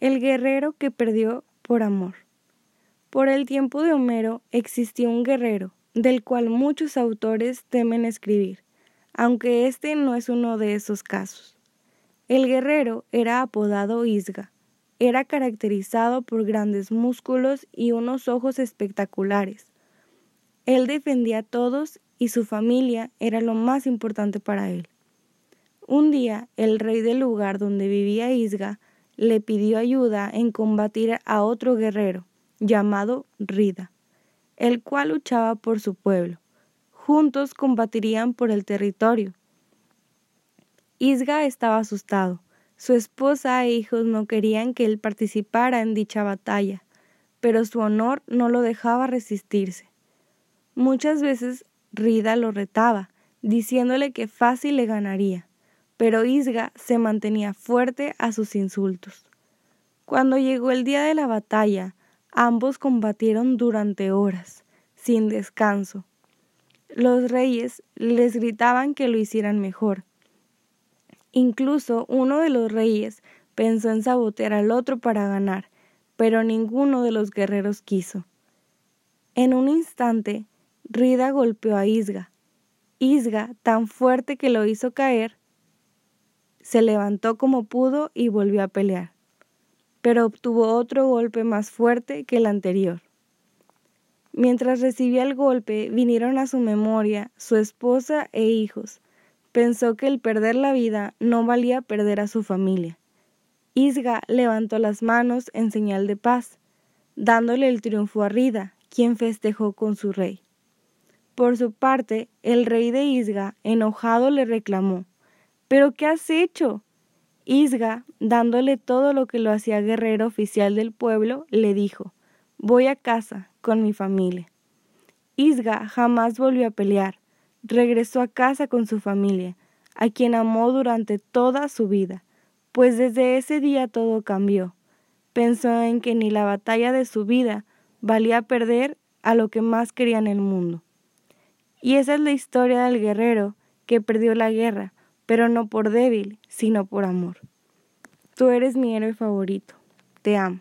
El guerrero que perdió por amor. Por el tiempo de Homero existió un guerrero, del cual muchos autores temen escribir, aunque este no es uno de esos casos. El guerrero era apodado Isga. Era caracterizado por grandes músculos y unos ojos espectaculares. Él defendía a todos y su familia era lo más importante para él. Un día, el rey del lugar donde vivía Isga le pidió ayuda en combatir a otro guerrero, llamado Rida, el cual luchaba por su pueblo. Juntos combatirían por el territorio. Isga estaba asustado. Su esposa e hijos no querían que él participara en dicha batalla, pero su honor no lo dejaba resistirse. Muchas veces Rida lo retaba, diciéndole que fácil le ganaría pero Isga se mantenía fuerte a sus insultos. Cuando llegó el día de la batalla, ambos combatieron durante horas, sin descanso. Los reyes les gritaban que lo hicieran mejor. Incluso uno de los reyes pensó en sabotear al otro para ganar, pero ninguno de los guerreros quiso. En un instante, Rida golpeó a Isga. Isga, tan fuerte que lo hizo caer, se levantó como pudo y volvió a pelear, pero obtuvo otro golpe más fuerte que el anterior. Mientras recibía el golpe, vinieron a su memoria su esposa e hijos. Pensó que el perder la vida no valía perder a su familia. Isga levantó las manos en señal de paz, dándole el triunfo a Rida, quien festejó con su rey. Por su parte, el rey de Isga, enojado, le reclamó ¿Pero qué has hecho? Isga, dándole todo lo que lo hacía guerrero oficial del pueblo, le dijo Voy a casa con mi familia. Isga jamás volvió a pelear. Regresó a casa con su familia, a quien amó durante toda su vida, pues desde ese día todo cambió. Pensó en que ni la batalla de su vida valía perder a lo que más quería en el mundo. Y esa es la historia del guerrero que perdió la guerra, pero no por débil, sino por amor. Tú eres mi héroe favorito. Te amo.